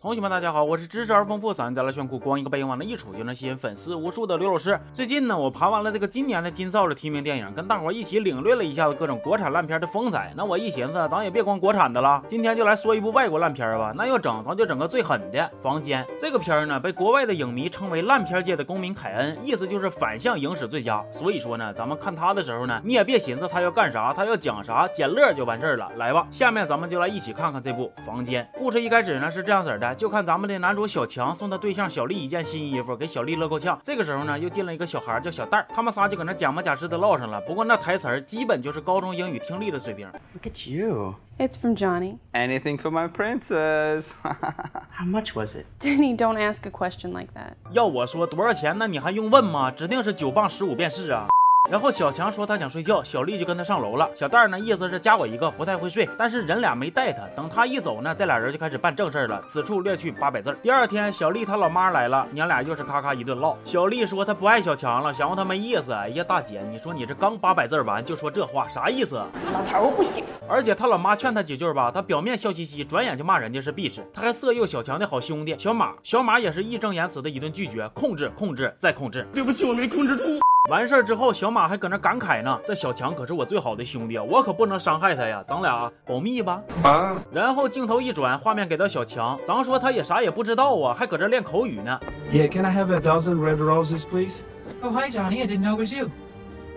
同学们，大家好，我是知识而丰富、嗓音带来炫酷、光一个背影往那一杵就能吸引粉丝无数的刘老师。最近呢，我盘完了这个今年的金扫帚提名电影，跟大伙一起领略了一下子各种国产烂片的风采。那我一寻思，咱也别光国产的了，今天就来说一部外国烂片吧。那要整，咱就整个最狠的《房间》。这个片儿呢，被国外的影迷称为烂片界的公民凯恩，意思就是反向影史最佳。所以说呢，咱们看他的时候呢，你也别寻思他要干啥，他要讲啥，捡乐就完事儿了。来吧，下面咱们就来一起看看这部《房间》。故事一开始呢是这样子的，就看咱们的男。主小强送他对象小丽一件新衣服，给小丽乐够呛。这个时候呢，又进了一个小孩叫小蛋儿，他们仨就搁那假模假式的唠上了。不过那台词儿基本就是高中英语听力的水平。Look at you. It's from Johnny. Anything for my princess. How much was it? Denny, don't ask a question like that. 要我说多少钱，那你还用问吗？指定是九磅十五便是啊。然后小强说他想睡觉，小丽就跟他上楼了。小蛋儿呢，意思是加我一个，不太会睡，但是人俩没带他。等他一走呢，这俩人就开始办正事了。此处略去八百字。第二天，小丽她老妈来了，娘俩又是咔咔一顿唠。小丽说她不爱小强了，想问他没意思。哎呀，大姐，你说你这刚八百字完就说这话，啥意思？老头我不行。而且他老妈劝他几句吧，他表面笑嘻嘻，转眼就骂人家是 bitch。他还色诱小强的好兄弟小马，小马也是义正言辞的一顿拒绝，控制，控制，再控制。对不起，我没控制住。完事儿之后，小马还搁那感慨呢。这小强可是我最好的兄弟啊，我可不能伤害他呀。咱俩保密吧。啊。然后镜头一转，画面给到小强，咱说他也啥也不知道啊，还搁这练口语呢。Yeah, can I have a dozen red roses, please? Oh, hi, Johnny. I didn't know it was you.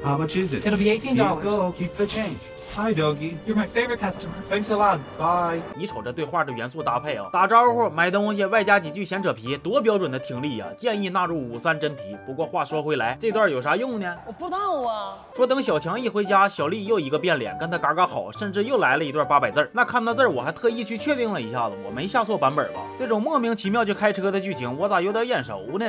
How much is it? It'll be eighteen dollars. Go, keep the change. Hi, doggy. You're my favorite customer. Thanks a lot. Bye. 你瞅这对话的元素搭配啊，打招呼、买东西，外加几句闲扯皮，多标准的听力呀！建议纳入五三真题。不过话说回来，这段有啥用呢？我不知道啊。说等小强一回家，小丽又一个变脸，跟他嘎嘎好，甚至又来了一段八百字那看到这儿，我还特意去确定了一下子，我没下错版本吧？这种莫名其妙就开车的剧情，我咋有点眼熟呢？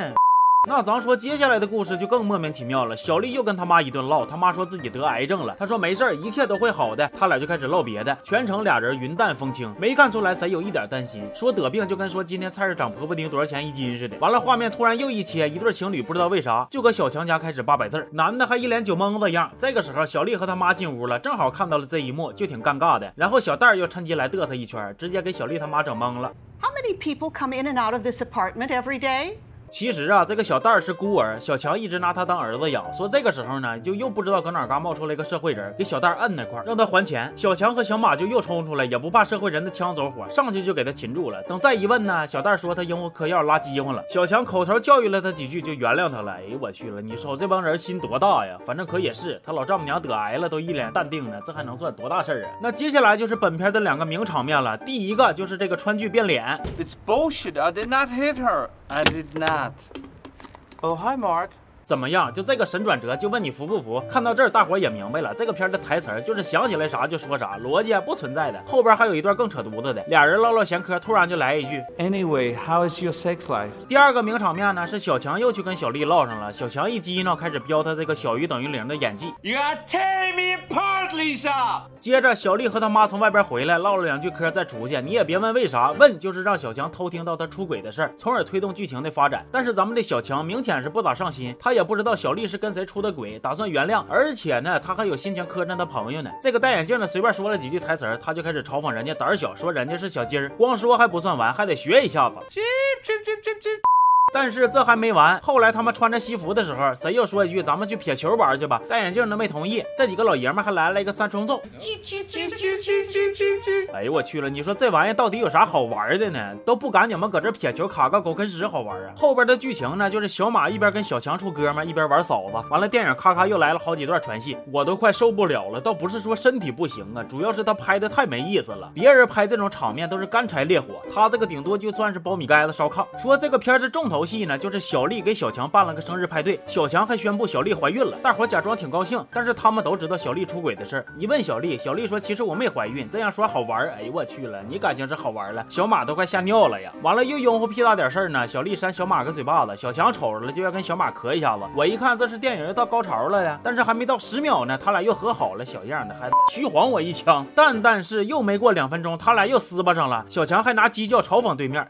那咱说接下来的故事就更莫名其妙了。小丽又跟他妈一顿唠，他妈说自己得癌症了，他说没事儿，一切都会好的。他俩就开始唠别的，全程俩人云淡风轻，没看出来谁有一点担心。说得病就跟说今天菜市场婆婆丁多少钱一斤似的。完了，画面突然又一切，一对情侣不知道为啥就搁小强家开始八百字，男的还一脸酒蒙子样。这个时候，小丽和他妈进屋了，正好看到了这一幕，就挺尴尬的。然后小蛋儿又趁机来嘚瑟一圈，直接给小丽他妈整懵了。How many people come in and out of this apartment every day? 其实啊，这个小蛋儿是孤儿，小强一直拿他当儿子养。说这个时候呢，就又不知道搁哪嘎冒出来个社会人，给小蛋儿摁那块，让他还钱。小强和小马就又冲出来，也不怕社会人的枪走火，上去就给他擒住了。等再一问呢，小蛋儿说他因为嗑药拉饥荒了。小强口头教育了他几句，就原谅他了。哎呦我去了，你瞅这帮人心多大呀！反正可也是，他老丈母娘得癌了，都一脸淡定呢，这还能算多大事儿啊？那接下来就是本片的两个名场面了。第一个就是这个川剧变脸。It's bullshit. I did not hit her. I did not. Oh, hi, Mark. 怎么样？就这个神转折，就问你服不服？看到这儿，大伙儿也明白了，这个片的台词儿就是想起来啥就说啥，逻辑不存在的。后边还有一段更扯犊子的，俩人唠唠闲嗑，突然就来一句：Anyway, how is your sex life？第二个名场面呢，是小强又去跟小丽唠上了。小强一激恼，开始飙他这个小于等于零的演技。You are tearing me apart, Lisa。接着，小丽和他妈从外边回来，唠了两句嗑，再出去。你也别问为啥，问就是让小强偷听到他出轨的事儿，从而推动剧情的发展。但是咱们的小强明显是不咋上心，他也不知道小丽是。跟谁出的轨，打算原谅，而且呢，他还有心情磕碜他朋友呢。这个戴眼镜的随便说了几句台词他就开始嘲讽人家胆小，说人家是小鸡儿。光说还不算完，还得学一下子。但是这还没完，后来他们穿着西服的时候，谁又说一句咱们去撇球玩去吧？戴眼镜的没同意，这几个老爷们还来了一个三重奏。哎呦我去了！你说这玩意到底有啥好玩的呢？都不赶你们搁这撇球卡个狗啃屎好玩啊！后边的剧情呢，就是小马一边跟小强处哥们，一边玩嫂子。完了，电影咔咔又来了好几段传戏，我都快受不了了。倒不是说身体不行啊，主要是他拍的太没意思了。别人拍这种场面都是干柴烈火，他这个顶多就算是苞米盖子烧炕。说这个片的重头。戏呢，就是小丽给小强办了个生日派对，小强还宣布小丽怀孕了，大伙假装挺高兴，但是他们都知道小丽出轨的事儿。一问小丽，小丽说其实我没怀孕，这样说好玩。哎呦我去了，你感情是好玩了，小马都快吓尿了呀！完了又拥护屁大点事儿呢，小丽扇小马个嘴巴子，小强瞅着了就要跟小马磕一下子。我一看这是电影要到高潮了呀，但是还没到十秒呢，他俩又和好了，小样的还虚晃我一枪。但但是又没过两分钟，他俩又撕巴上了，小强还拿鸡叫嘲讽对面。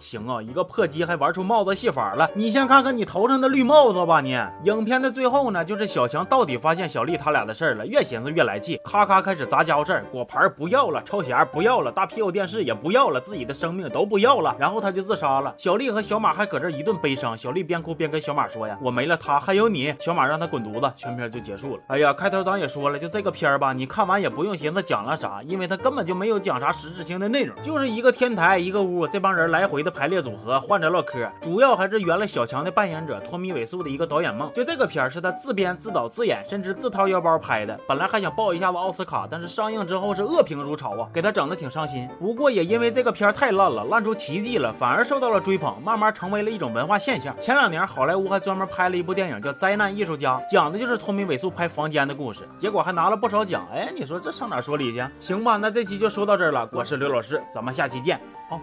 行啊，一个破。机还玩出帽子戏法了。你先看看你头上的绿帽子吧，你。影片的最后呢，就是小强到底发现小丽他俩的事儿了，越寻思越来气，咔咔开始砸家伙事儿，果盘不要了，抽匣不要了，大屁股电视也不要了，自己的生命都不要了，然后他就自杀了。小丽和小马还搁这一顿悲伤，小丽边哭边跟小马说呀：“我没了他，还有你。”小马让他滚犊子，全片就结束了。哎呀，开头咱也说了，就这个片儿吧，你看完也不用寻思讲了啥，因为他根本就没有讲啥实质性的内容，就是一个天台一个屋，这帮人来回的排列组合，换着唠嗑，主要还是圆了小强的扮演者托米·韦素的一个导演梦。就这个片儿是他自编自导自演，甚至自掏腰包拍的，本来还想报一下子奥斯卡，但是上映之后是恶评如潮啊，给他整的挺伤心。不过也因为这个片儿太烂了，烂出奇迹了，反而受到了追捧，慢慢成为了一种文化现象。前两年好莱坞还专门拍了一部电影叫《灾难艺术家》，讲的就是托米·韦素拍房间的故事，结果还拿了不少奖。哎，你说这上哪说理去？行吧，那这期就说到这儿了。我是刘老师，咱们下期见。好。